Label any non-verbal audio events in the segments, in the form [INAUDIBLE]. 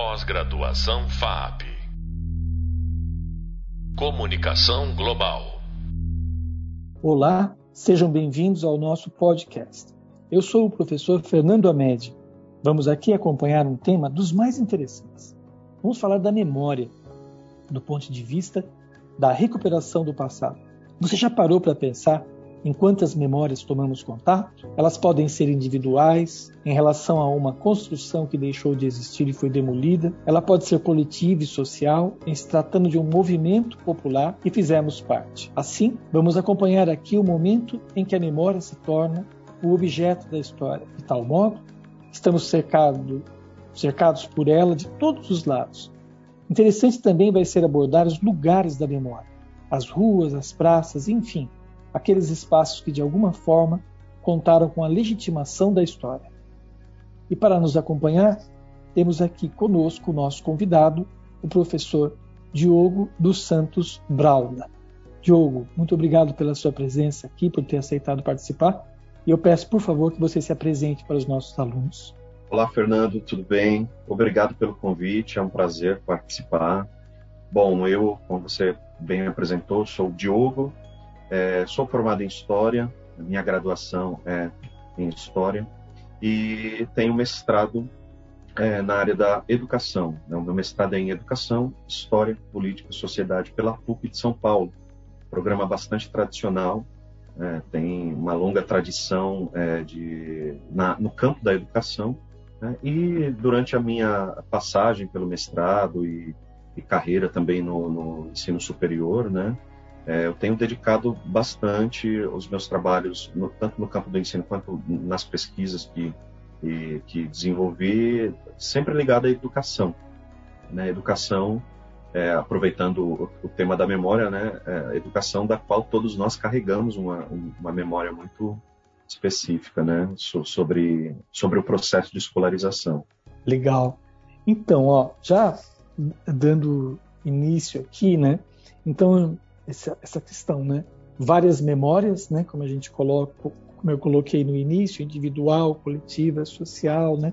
Pós-graduação FAP. Comunicação Global. Olá, sejam bem-vindos ao nosso podcast. Eu sou o professor Fernando Amedi. Vamos aqui acompanhar um tema dos mais interessantes. Vamos falar da memória, do ponto de vista da recuperação do passado. Você já parou para pensar em quantas memórias tomamos contato? Elas podem ser individuais, em relação a uma construção que deixou de existir e foi demolida. Ela pode ser coletiva e social, em se tratando de um movimento popular que fizemos parte. Assim, vamos acompanhar aqui o momento em que a memória se torna o objeto da história. De tal modo, estamos cercado, cercados por ela de todos os lados. Interessante também vai ser abordar os lugares da memória, as ruas, as praças, enfim, aqueles espaços que de alguma forma contaram com a legitimação da história. E para nos acompanhar, temos aqui conosco o nosso convidado, o professor Diogo dos Santos Braula. Diogo, muito obrigado pela sua presença aqui, por ter aceitado participar. E eu peço, por favor, que você se apresente para os nossos alunos. Olá, Fernando, tudo bem? Obrigado pelo convite, é um prazer participar. Bom, eu, como você bem apresentou, sou o Diogo, é, sou formado em História, minha graduação é em História, e tenho mestrado é, na área da educação. Né? O meu mestrado é em Educação, História, Política e Sociedade pela PUC de São Paulo. Programa bastante tradicional, é, tem uma longa tradição é, de, na, no campo da educação. Né? E durante a minha passagem pelo mestrado e, e carreira também no, no ensino superior, né? É, eu tenho dedicado bastante os meus trabalhos, no, tanto no campo do ensino quanto nas pesquisas que, que, que desenvolvi, sempre ligado à educação. Né? Educação, é, aproveitando o, o, tema da memória, né? É, educação da qual todos nós carregamos uma, uma memória muito específica né? So, sobre, sobre o processo de escolarização. Legal. Então, ó, já dando início aqui, né? Então, essa, essa questão, né? Várias memórias, né? Como a gente coloca, como eu coloquei no início, individual, coletiva, social, né?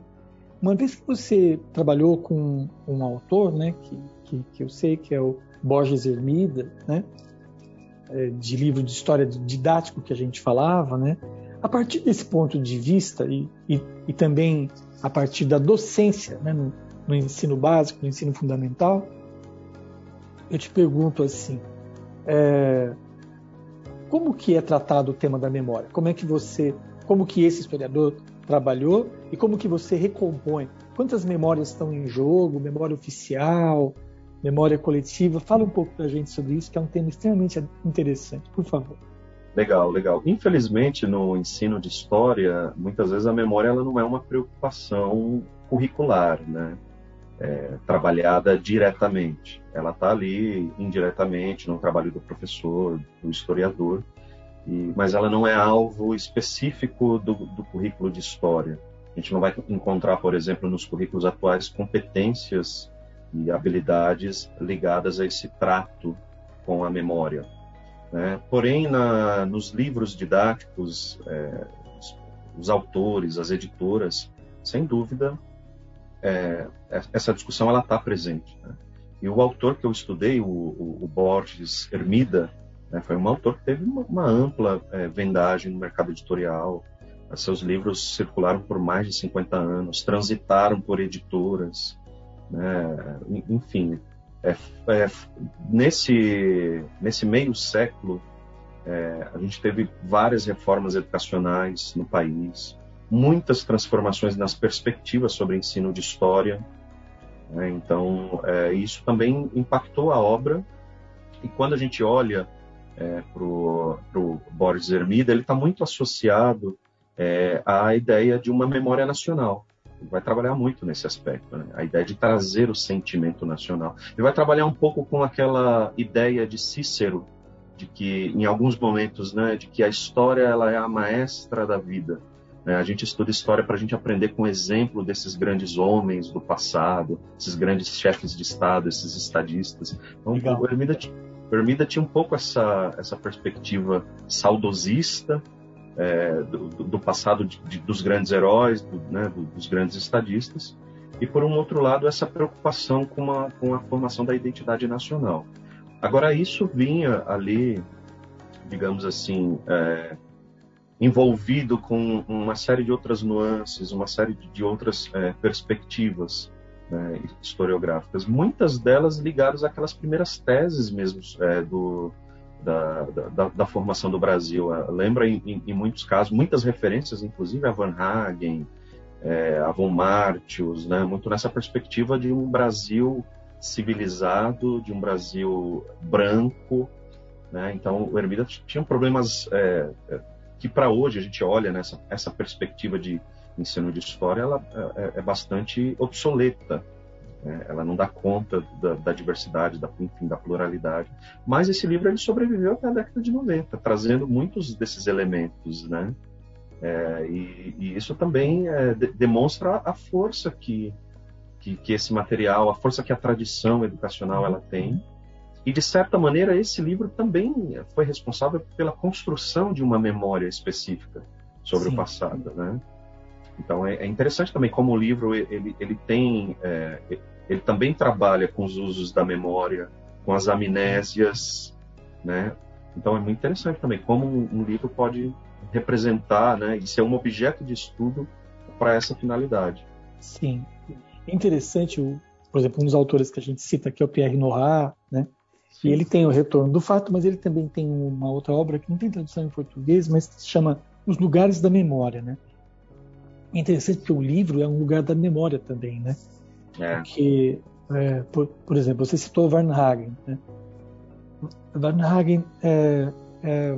Uma vez que você trabalhou com um autor, né? Que, que, que eu sei que é o Borges Hermida, né? É, de livro de história didático que a gente falava, né? A partir desse ponto de vista e, e, e também a partir da docência, né? No, no ensino básico, no ensino fundamental, eu te pergunto assim: é, como que é tratado o tema da memória? Como é que você, como que esse historiador trabalhou e como que você recompõe? Quantas memórias estão em jogo? Memória oficial, memória coletiva? Fala um pouco para a gente sobre isso, que é um tema extremamente interessante, por favor. Legal, legal. Infelizmente, no ensino de história, muitas vezes a memória ela não é uma preocupação curricular, né? É, trabalhada diretamente. Ela está ali indiretamente no trabalho do professor, do historiador, e, mas ela não é alvo específico do, do, currículo de história. A gente não vai encontrar, por exemplo, nos currículos atuais competências e habilidades ligadas a esse trato com a memória. Né? Porém, na, nos livros didáticos, é, os, os autores, as editoras, sem dúvida, é, essa discussão ela está presente. Né? E o autor que eu estudei, o, o, o Borges Hermida, né, foi um autor que teve uma, uma ampla é, vendagem no mercado editorial. Seus livros circularam por mais de 50 anos, transitaram por editoras, né? enfim. É, é, nesse, nesse meio século, é, a gente teve várias reformas educacionais no país, muitas transformações nas perspectivas sobre ensino de história. Né? Então, é, isso também impactou a obra. E quando a gente olha é, para o Boris Hermida, ele está muito associado é, à ideia de uma memória nacional. Ele vai trabalhar muito nesse aspecto, né? a ideia de trazer o sentimento nacional. Ele vai trabalhar um pouco com aquela ideia de Cícero, de que em alguns momentos, né, de que a história ela é a maestra da vida. Né? A gente estuda história para a gente aprender com o exemplo desses grandes homens do passado, esses grandes chefes de Estado, esses estadistas. Então, Legal. o Hermida, o Hermida tinha um pouco essa, essa perspectiva saudosista é, do, do, passado de, de, dos grandes heróis, do, né, dos grandes estadistas, e por um outro lado essa preocupação com, uma, com a formação da identidade nacional. Agora isso vinha ali, digamos assim, é, envolvido com uma série de outras nuances, uma série de outras é, perspectivas né, historiográficas, muitas delas ligadas àquelas primeiras teses mesmo é, do, da, da, da, formação do Brasil. Lembra, em, em, muitos casos, muitas referências, inclusive a Van Hagen, é, a Von Martius, né, muito nessa perspectiva de um Brasil civilizado, de um Brasil branco. Né? Então, o Hermida tinha problemas é, é que, para hoje, a gente olha nessa essa perspectiva de ensino de história, ela é, é bastante obsoleta. Né? Ela não dá conta da, da, diversidade, da, enfim, da pluralidade. Mas esse livro ele sobreviveu até a década de 90, trazendo muitos desses elementos, né? É, e, e, isso também é, de, demonstra a força que, que, que, esse material, a força que a tradição educacional ela tem. E, de certa maneira, esse livro também foi responsável pela construção de uma memória específica sobre Sim. o passado, né? Então, é, é, interessante também como o livro, ele, ele tem... É, ele também trabalha com os usos da memória, com as amnésias, né? Então, é muito interessante também como um, um livro pode representar né, e ser um objeto de estudo para essa finalidade. Sim. É interessante, o, por exemplo, um dos autores que a gente cita aqui é o Pierre Nora, né? E ele tem o Retorno do Fato, mas ele também tem uma outra obra que não tem tradução em português, mas se chama Os Lugares da Memória, né? É interessante porque o livro é um lugar da memória também, né? É. Porque, é, por, por, exemplo, você citou Varnhagen, né? Varnhagen é, é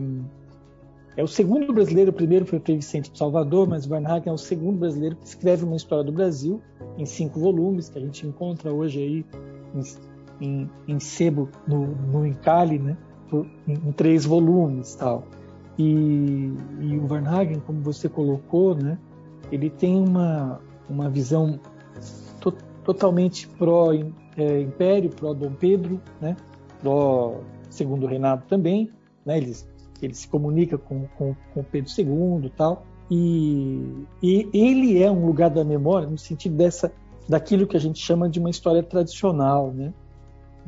é o segundo brasileiro, o primeiro foi o Frei Vicente de Salvador, mas Barnhagen é o segundo brasileiro que escreve uma história do Brasil em cinco volumes, que a gente encontra hoje aí em, em, sebo no, no encalhe, né? Em, em, três volumes tal. E, e o Varnhagen, como você colocou, né? Ele tem uma, uma visão to, totalmente pró-império, é, pró-Dom Pedro, né? Pró-Segundo Reinado também, né? Eles ele se comunica com, com, com Pedro II tal. E, e, ele é um lugar da memória no sentido dessa daquilo que a gente chama de uma história tradicional, né?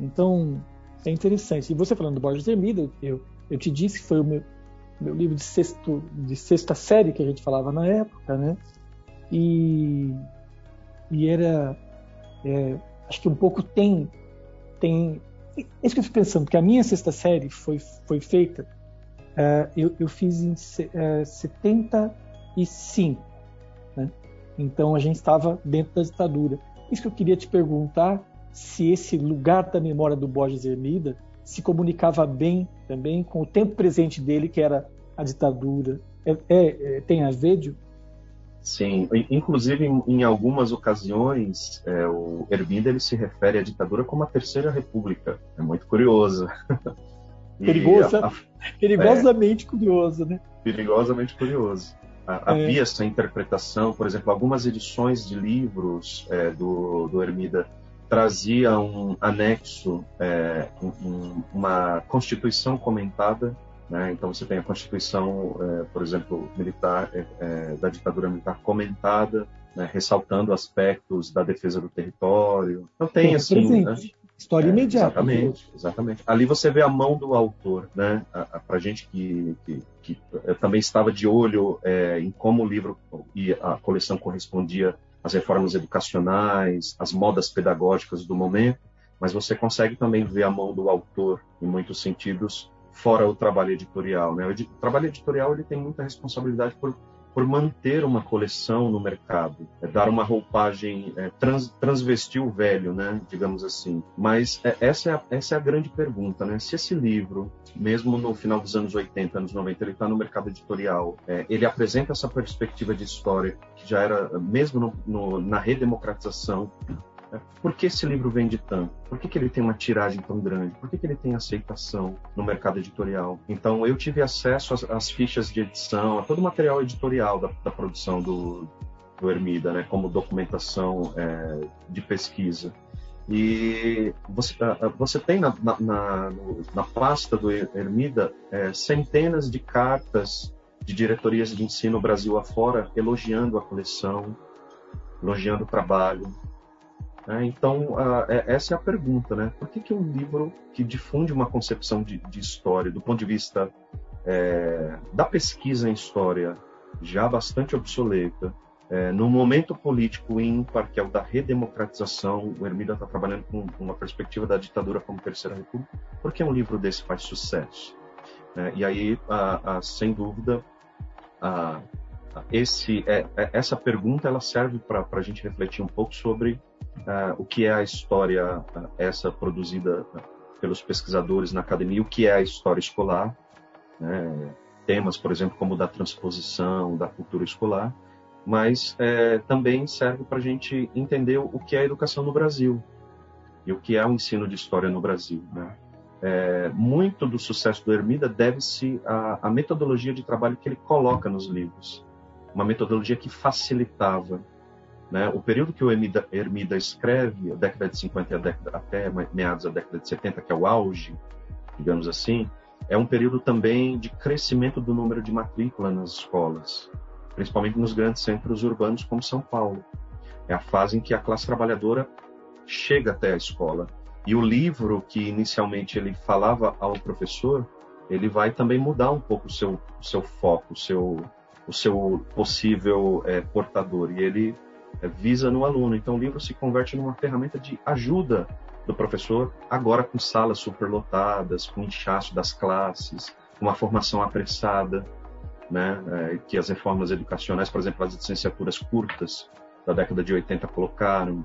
Então é interessante. E você falando do Borges Hermida, eu, eu te disse que foi o meu, meu livro de, sexto, de sexta série que a gente falava na época, né? E, e era é, acho que um pouco tem tem é isso que eu fico pensando, porque a minha sexta série foi, foi feita uh, eu, eu, fiz em uh, 75. Né? Então a gente estava dentro da ditadura. Isso que eu queria te perguntar se esse lugar da memória do Borges Hermida se comunicava bem também com o tempo presente dele, que era a ditadura. É, é, é tem a ver, Dio? Sim, inclusive em, algumas ocasiões é, o Hermida ele se refere à ditadura como a Terceira República. É muito curioso. [LAUGHS] Perigosa, a, perigosamente é, curioso, né? Perigosamente curioso. É. Havia essa interpretação, por exemplo, algumas edições de livros é, do, do Hermida traziam um anexo, é, um, uma constituição comentada. Né? Então você tem a constituição, é, por exemplo, militar é, da ditadura militar comentada, né? ressaltando aspectos da defesa do território. Então tem, assim, né? História é, imediata. Exatamente, exatamente. Ali você vê a mão do autor, né? Para gente que, que, que, também estava de olho é, em como o livro e a coleção correspondia às reformas educacionais, às modas pedagógicas do momento, mas você consegue também ver a mão do autor em muitos sentidos fora o trabalho editorial, né? O trabalho editorial ele tem muita responsabilidade por por manter uma coleção no mercado, é dar uma roupagem, é, trans, transvestir o velho, né, digamos assim. Mas é, essa, é a, essa é a grande pergunta, né? Se esse livro, mesmo no final dos anos 80, anos 90, ele está no mercado editorial, é, ele apresenta essa perspectiva de história que já era, mesmo no, no, na redemocratização por que esse livro vende tanto? Por que, que ele tem uma tiragem tão grande? Por que, que ele tem aceitação no mercado editorial? Então, eu tive acesso às, às fichas de edição, a todo o material editorial da, da produção do, do Hermida, né, como documentação é, de pesquisa. E você, você tem na, na, na, na pasta do Hermida é, centenas de cartas de diretorias de ensino Brasil afora elogiando a coleção, elogiando o trabalho, Né? Então, uh, essa é a pergunta, né? Por que, que um livro que difunde uma concepção de, de história, do ponto de vista é, da pesquisa em história, já bastante obsoleta, é, no momento político ímpar, que é o da redemocratização, o Hermida está trabalhando com uma perspectiva da ditadura como Terceira República, por que um livro desse faz sucesso? É, e aí, a, a, sem dúvida, a, esse, é, é, essa pergunta ela serve para a gente refletir um pouco sobre uh, o que é a história, uh, essa produzida uh, pelos pesquisadores na academia, o que é a história escolar, né? temas, por exemplo, como da transposição, da cultura escolar, mas é, também serve para a gente entender o que é a educação no Brasil e o que é o ensino de história no Brasil. Né? É, muito do sucesso do Hermida deve-se à, à, metodologia de trabalho que ele coloca nos livros, uma metodologia que facilitava. Né? O período que o Hermida, Hermida escreve, a década de 50 década, até meados da década de 70, que é o auge, digamos assim, é um período também de crescimento do número de matrícula nas escolas principalmente nos grandes centros urbanos como São Paulo. É a fase em que a classe trabalhadora chega até a escola. E o livro que inicialmente ele falava ao professor, ele vai também mudar um pouco o seu, seu foco, o seu, o seu possível é, portador. E ele visa no aluno. Então o livro se converte numa ferramenta de ajuda do professor, agora com salas superlotadas, com inchaço das classes, uma formação apressada né, é, que as reformas educacionais, por exemplo, as licenciaturas curtas da década de 80 colocaram.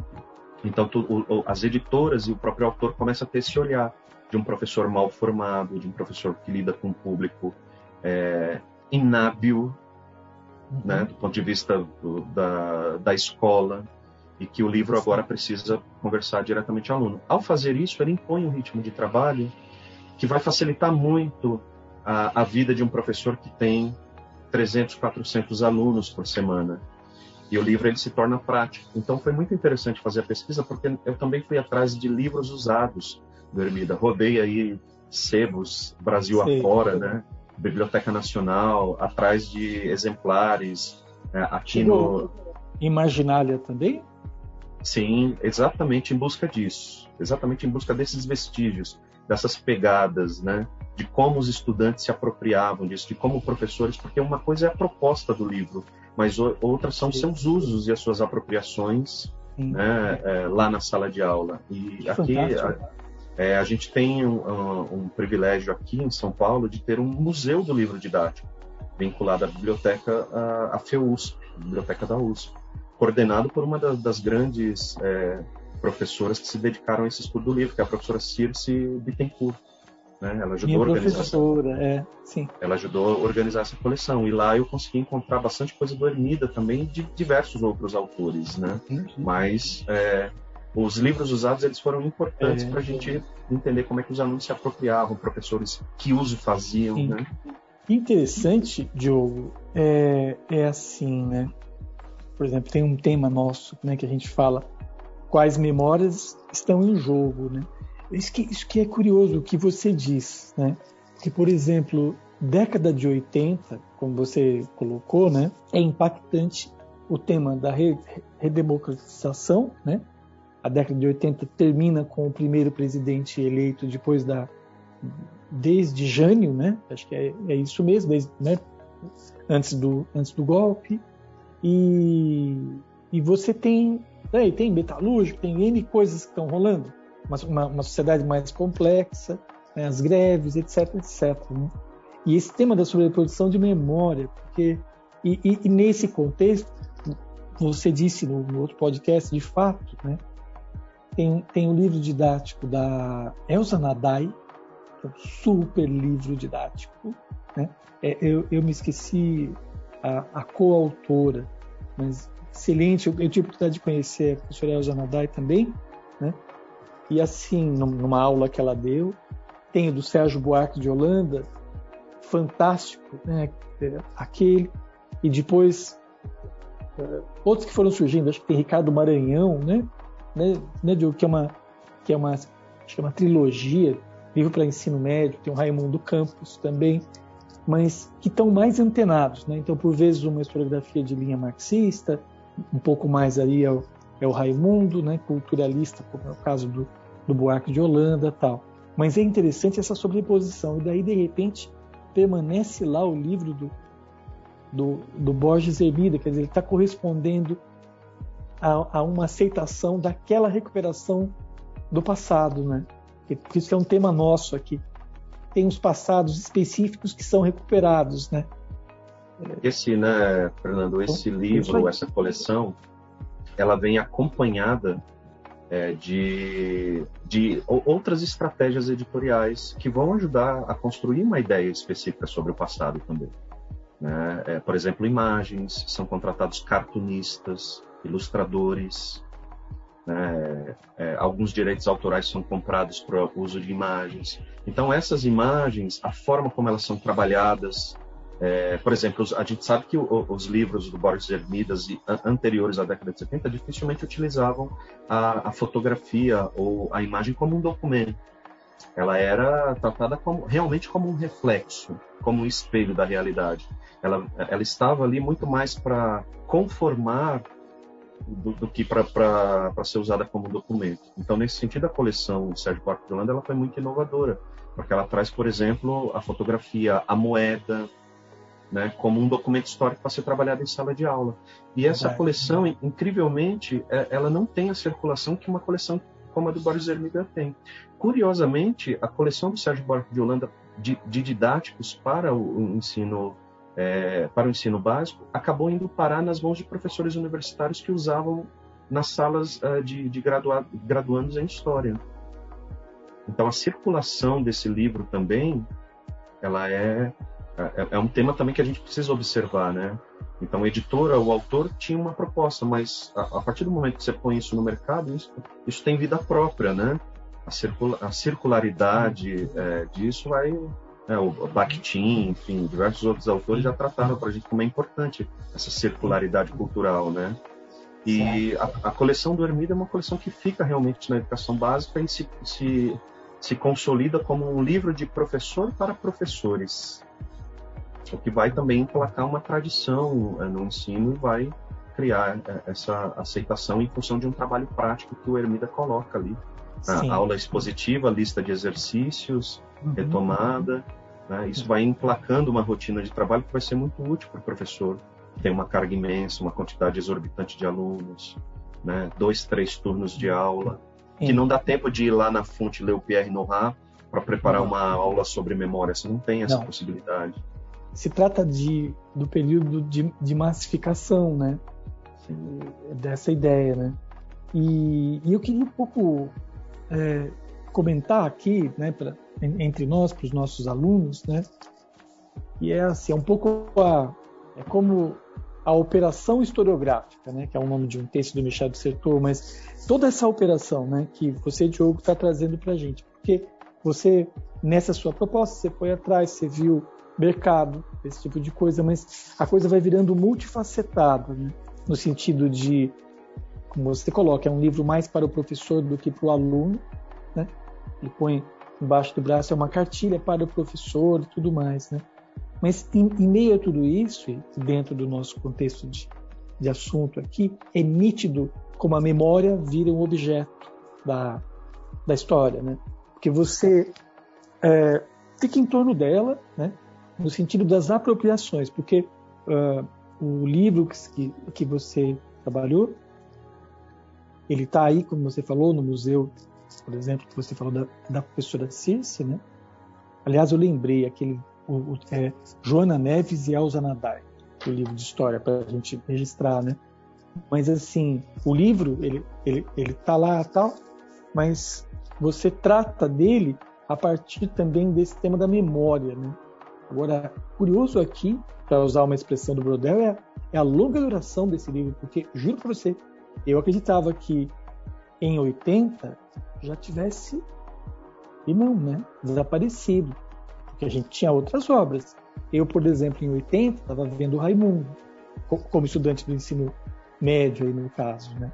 Então, tu, o, as editoras e o próprio autor começam a ter esse olhar de um professor mal formado, de um professor que lida com um público é, inábil, uhum. né, do ponto de vista do, da, da escola, e que o livro agora precisa conversar diretamente ao aluno. Ao fazer isso, ele impõe um ritmo de trabalho que vai facilitar muito a, a vida de um professor que tem 300, 400 alunos por semana. E o livro ele se torna prático. Então foi muito interessante fazer a pesquisa, porque eu também fui atrás de livros usados do Ermida. Rodei aí sebos Brasil Sim. afora, né? Biblioteca Nacional, atrás de exemplares né? aqui no... Imaginália também? Sim, exatamente em busca disso. Exatamente em busca desses vestígios, dessas pegadas, né? de como os estudantes se apropriavam disso, de como professores, porque uma coisa é a proposta do livro, mas outras são seus usos e as suas apropriações né, é, lá na sala de aula. E aqui a, é, a, gente tem um, um, privilégio aqui em São Paulo de ter um museu do livro didático vinculado à biblioteca a, FEUSP, a biblioteca da USP, coordenado por uma das, das grandes é, professoras que se dedicaram a esse estudo do livro, que é a professora Circe Bittencourt. Né? Ela ajudou Minha a organizar. Professora, é, sim. Ela ajudou a organizar essa coleção. E lá eu consegui encontrar bastante coisa do Ermida também, de diversos outros autores, né? Sim. Mas é, os livros usados eles foram importantes é, para a gente entender como é que os alunos se apropriavam, professores que uso faziam, sim. né? Interessante, Diogo, é, é assim, né? Por exemplo, tem um tema nosso, né, que a gente fala quais memórias estão em jogo, né? Isso que, isso que é curioso o que você diz, né? Que, por exemplo, década de 80, como você colocou, né? É impactante o tema da redemocratização, né? A década de 80 termina com o primeiro presidente eleito depois da desde Jânio, né? Acho que é, é isso mesmo, desde, né? Antes do antes do golpe e e você tem aí, tem metalúrgico, tem N coisas que estão rolando uma, uma, uma sociedade mais complexa, né, as greves, etc, etc. Né? E esse tema da sobreprodução de memória, porque e, e, e nesse contexto, você disse no, no, outro podcast, de fato, né, tem, tem um livro didático da Elsa Nadai, que é um super livro didático. Né? É, eu, eu me esqueci a, a coautora, mas excelente. Eu, eu tive a oportunidade de conhecer a professora Elsa Nadai também, né? E assim, numa aula que ela deu, tem o do Sérgio Buarque de Holanda, fantástico, né? Aquele. E depois uh, outros que foram surgindo, acho que tem Ricardo Maranhão, né? Né, né que é uma que é uma acho que é uma trilogia, livro para ensino médio, tem o Raimundo Campos também, mas que estão mais antenados, né? Então, por vezes uma historiografia de linha marxista, um pouco mais ali ao, é o Raimundo, né, culturalista, como é o caso do, do Buarque de Holanda tal. Mas é interessante essa sobreposição, e daí, de repente, permanece lá o livro do, do, do Borges Hermida, quer dizer, ele está correspondendo a, a, uma aceitação daquela recuperação do passado, né? Por isso é um tema nosso aqui. Tem uns passados específicos que são recuperados, né? Esse, né, Fernando, esse então, livro, essa coleção, ela vem acompanhada é, de, de outras estratégias editoriais que vão ajudar a construir uma ideia específica sobre o passado também. Né? É, por exemplo, imagens, são contratados cartunistas, ilustradores, né? é, alguns direitos autorais são comprados para uso de imagens. Então, essas imagens, a forma como elas são trabalhadas, é, por exemplo, a gente sabe que o, os livros do Boris Hermidas anteriores à década de 70 dificilmente utilizavam a, a, fotografia ou a imagem como um documento. Ela era tratada como, realmente como um reflexo, como um espelho da realidade. Ela, ela estava ali muito mais para conformar do, do que para ser usada como documento. Então, nesse sentido, a coleção Sérgio Buarque de Holanda ela foi muito inovadora, porque ela traz, por exemplo, a fotografia, a moeda, né, como um documento histórico para ser trabalhado em sala de aula. E essa coleção, incrivelmente, é, ela não tem a circulação que uma coleção como a do Boris Hermida tem. Curiosamente, a coleção do Sérgio Buarque de Holanda de, de didáticos para o ensino é, para o ensino básico acabou indo parar nas mãos de professores universitários que usavam nas salas uh, de, de gradua, graduandos em história. Então a circulação desse livro também, ela é é, é, um tema também que a gente precisa observar, né? Então, a editora, o autor tinha uma proposta, mas a, a partir do momento que você põe isso no mercado, isso, isso tem vida própria, né? A, circula, a circularidade é, disso vai. Né, o Bakhtin, enfim, diversos outros autores já trataram para a gente como é importante essa circularidade cultural, né? E a, a, coleção do Hermida é uma coleção que fica realmente na educação básica e se, se, se consolida como um livro de professor para professores o que vai também emplacar uma tradição é, no ensino e vai criar é, essa aceitação em função de um trabalho prático que o Ermida coloca ali. A aula expositiva, lista de exercícios, uhum. retomada. Né? Isso vai emplacando uma rotina de trabalho que vai ser muito útil para o professor. Tem uma carga imensa, uma quantidade exorbitante de alunos, né? dois, três turnos de aula, que não dá tempo de ir lá na fonte ler o Pierre Nora para preparar uma aula sobre memória. Você não tem essa não. possibilidade se trata de, do período de, de massificação, né? Dessa ideia, né? E, e eu queria um pouco é, comentar aqui, né, pra, entre nós, para os nossos alunos, né? E é assim, é um pouco a, é como a operação historiográfica, né, que é o nome de um texto do Michel de Certeau, mas toda essa operação, né, que você, Diogo, está trazendo para a gente, porque você nessa sua proposta você foi atrás, você viu mercado, esse tipo de coisa, mas a coisa vai virando multifacetada, né? no sentido de, como você coloca, é um livro mais para o professor do que para o aluno, né? Ele põe embaixo do braço é uma cartilha para o professor e tudo mais, né? Mas em, em meio a tudo isso, dentro do nosso contexto de, de assunto aqui, é nítido como a memória vira um objeto da, da história, né? Porque você é, fica em torno dela, né? no sentido das apropriações, porque uh, o livro que, que você trabalhou, ele está aí, como você falou, no museu, por exemplo, que você falou da, da professora Circe, né? Aliás, eu lembrei aquele o, o, é, Joana Neves e Elza Nadai, o livro de história para a gente registrar, né? Mas assim, o livro ele ele ele tá lá tal, mas você trata dele a partir também desse tema da memória, né? Agora, curioso aqui, para usar uma expressão do Brodel, é, é, a longa duração desse livro, porque, juro para você, eu acreditava que em 80 já tivesse, e não, né? Desaparecido, porque a gente tinha outras obras. Eu, por exemplo, em 80, estava vendo o Raimundo, como estudante do ensino médio, aí no caso, né?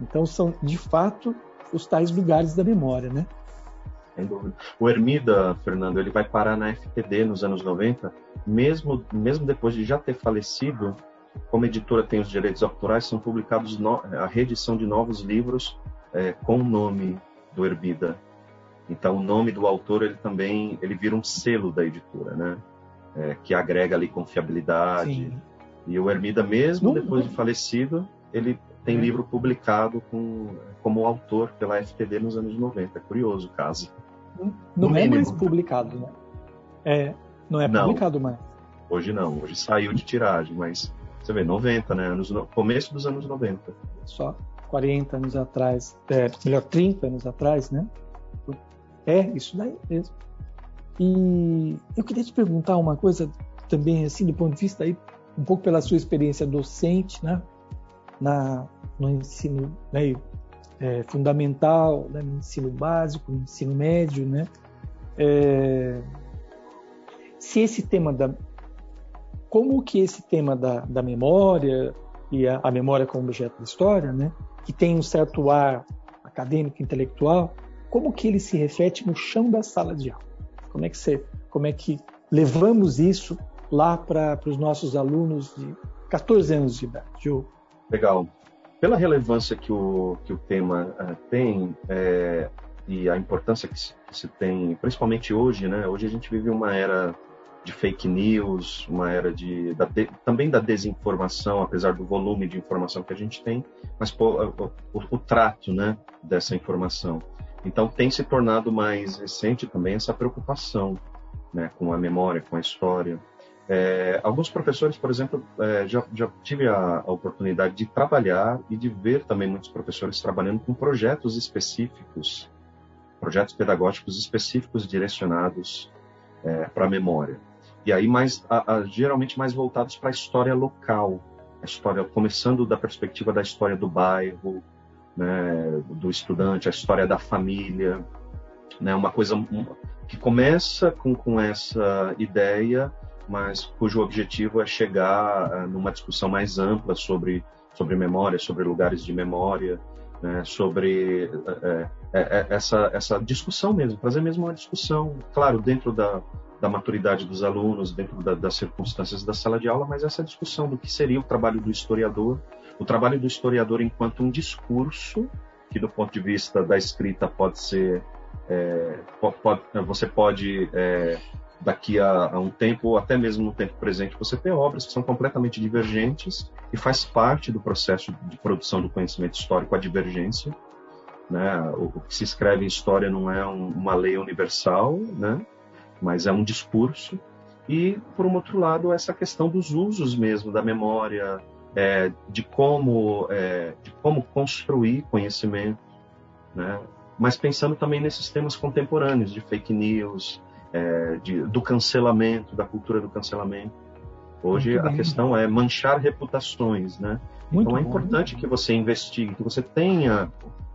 Então, são, de fato, os tais lugares da memória, né? sem dúvida. O Hermida, Fernando, ele vai parar na FTD nos anos 90, mesmo, mesmo depois de já ter falecido, como editora tem os direitos autorais, são publicados no, a reedição de novos livros é, com o nome do Herbida. Então, o nome do autor ele também ele vira um selo da editora, né? É, que agrega ali confiabilidade. Sim. E o Hermida, mesmo não, depois não. de falecido, ele tem é. livro publicado com, como autor pela FTD nos anos 90. É curioso o caso. Não, não é mais publicado, né? É, não é publicado mais. Hoje não, hoje saiu de tiragem, mas você vê, 90, né? Anos, começo dos anos 90. Só 40 anos atrás, é, melhor, 30 anos atrás, né? É, isso daí mesmo. E eu queria te perguntar uma coisa também, assim, do ponto de vista aí, um pouco pela sua experiência docente, né? Na, no ensino né, é, fundamental, né, no ensino básico, no ensino médio, né? É, se esse tema da, como que esse tema da, da memória e a, a, memória como objeto da história, né, que tem um certo ar acadêmico, intelectual, como que ele se reflete no chão da sala de aula? Como é que você, como é que levamos isso lá para os nossos alunos de 14 anos de idade? Legal. Pela relevância que o, que o tema uh, tem é, e a importância que se, que se tem, principalmente hoje, né? Hoje a gente vive uma era de fake news, uma era de, da de, também da desinformação, apesar do volume de informação que a gente tem, mas pô, o, o, trato né, dessa informação. Então tem se tornado mais recente também essa preocupação né, com a memória, com a história. É, alguns professores, por exemplo, é, já, já, tive a, a, oportunidade de trabalhar e de ver também muitos professores trabalhando com projetos específicos, projetos pedagógicos específicos direcionados é, para a memória. E aí mais a, a, geralmente mais voltados para a história local, a história começando da perspectiva da história do bairro, né, do estudante, a história da família, né, uma coisa que começa com, com essa ideia, mas cujo objetivo é chegar uh, numa discussão mais ampla sobre sobre memória, sobre lugares de memória, né, sobre uh, uh, essa essa discussão mesmo, fazer mesmo uma discussão, claro, dentro da da maturidade dos alunos, dentro da, das circunstâncias da sala de aula, mas essa discussão do que seria o trabalho do historiador, o trabalho do historiador enquanto um discurso, que do ponto de vista da escrita pode ser, é, pode, você pode, é, daqui a, a, um tempo, ou até mesmo no tempo presente, você ter obras que são completamente divergentes e faz parte do processo de produção do conhecimento histórico a divergência. Né? O, o que se escreve em história não é um, uma lei universal, né? Mas é um discurso. E, por um outro lado, essa questão dos usos mesmo da memória, é, de, como, é, de como construir conhecimento, né? mas pensando também nesses temas contemporâneos de fake news, é, de, do cancelamento, da cultura do cancelamento. Hoje a questão é manchar reputações, né? Muito então é importante que você investigue, que você tenha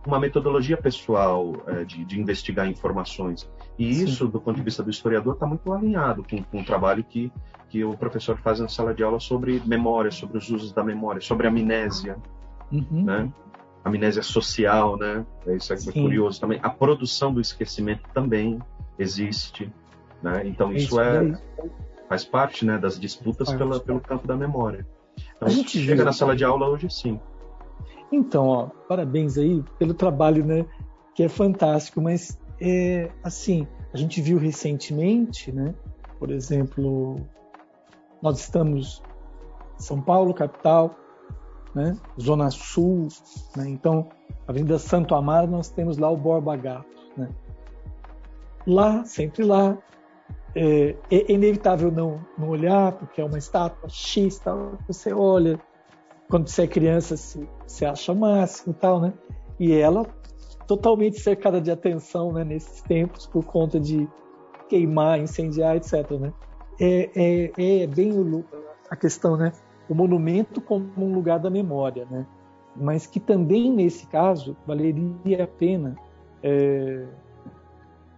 uma metodologia pessoal é, de, de, investigar informações. E Sim. isso, do ponto de vista do historiador, está muito alinhado com, com o trabalho que, que o professor faz na sala de aula sobre memória, sobre os usos da memória, sobre amnésia, uhum. né? Amnésia social, né? É isso é Sim. curioso também. A produção do esquecimento também existe, né? Então isso, isso é, faz parte, né, das disputas pela, pelo campo da memória. Então, a gente chega na sala de aula hoje sim. Então, ó, parabéns aí pelo trabalho, né? Que é fantástico, mas é assim, a gente viu recentemente, né? Por exemplo, nós estamos em São Paulo, capital, né? Zona Sul, né? Então, Avenida Santo Amaro, nós temos lá o Borba Gato, né? Lá, sempre lá, é, é, inevitável não, não olhar, porque é uma estátua X, tal, você olha, quando você é criança, você acha o máximo e tal, né? E ela totalmente cercada de atenção né, nesses tempos por conta de queimar, incendiar, etc. Né? É, é, é bem o, a questão, né? O monumento como um lugar da memória, né? Mas que também nesse caso valeria a pena é,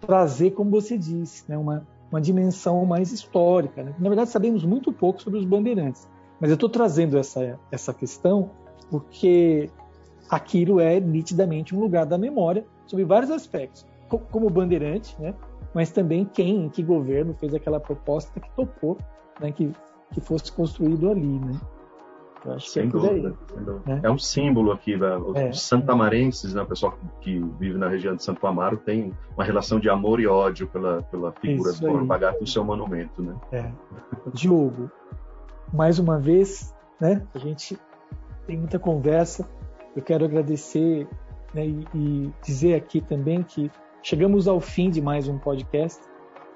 trazer, como você disse, né? Uma, uma dimensão mais histórica. Né? Na verdade, sabemos muito pouco sobre os bandeirantes, mas eu estou trazendo essa, essa questão porque aquilo é nitidamente um lugar da memória sobre vários aspectos, como bandeirante, né? mas também quem, em que governo fez aquela proposta que topou né? que, que fosse construído ali. Né? Eu acho sem, que é dúvida, sem dúvida. Né? É um símbolo aqui. Né? Os é, santamarenses, né, o pessoal que vive na região de Santo Amaro, tem uma relação de amor e ódio pela, pela figura do Borba Gato e o seu monumento. Né? É. Diogo, mais uma vez, né, a gente tem muita conversa. Eu quero agradecer né, e, e dizer aqui também que chegamos ao fim de mais um podcast.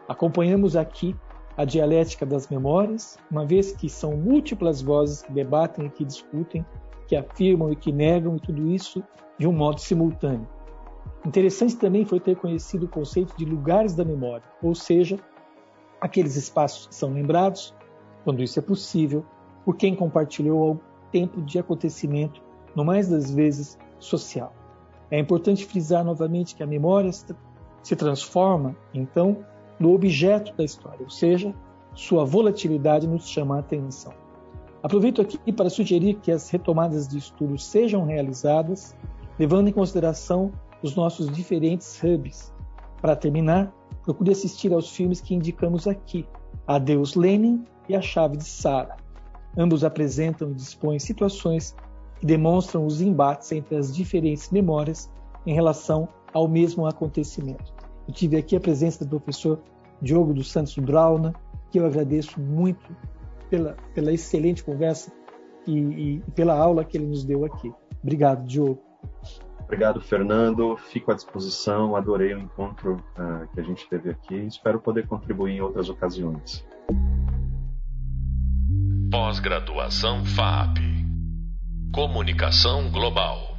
Acompanhamos aqui a dialética das memórias, uma vez que são múltiplas vozes que debatem e que discutem, que afirmam e que negam, e tudo isso de um modo simultâneo. Interessante também foi ter conhecido o conceito de lugares da memória, ou seja, aqueles espaços que são lembrados, quando isso é possível, por quem compartilhou algum tempo de acontecimento, no mais das vezes social. É importante frisar novamente que a memória se transforma, então, no objeto da história, ou seja, sua volatilidade nos chama a atenção. Aproveito aqui para sugerir que as retomadas de estudo sejam realizadas, levando em consideração os nossos diferentes hubs. Para terminar, procure assistir aos filmes que indicamos aqui: Adeus Lenin e A Chave de Sara. Ambos apresentam e dispõem situações que demonstram os embates entre as diferentes memórias em relação ao mesmo acontecimento. Eu tive aqui a presença do professor Diogo dos Santos Brauna, que eu agradeço muito pela, pela excelente conversa e, e pela aula que ele nos deu aqui. Obrigado, Diogo. Obrigado, Fernando. Fico à disposição. Adorei o encontro uh, que a gente teve aqui. Espero poder contribuir em outras ocasiões. Pós-graduação FAP Comunicação Global.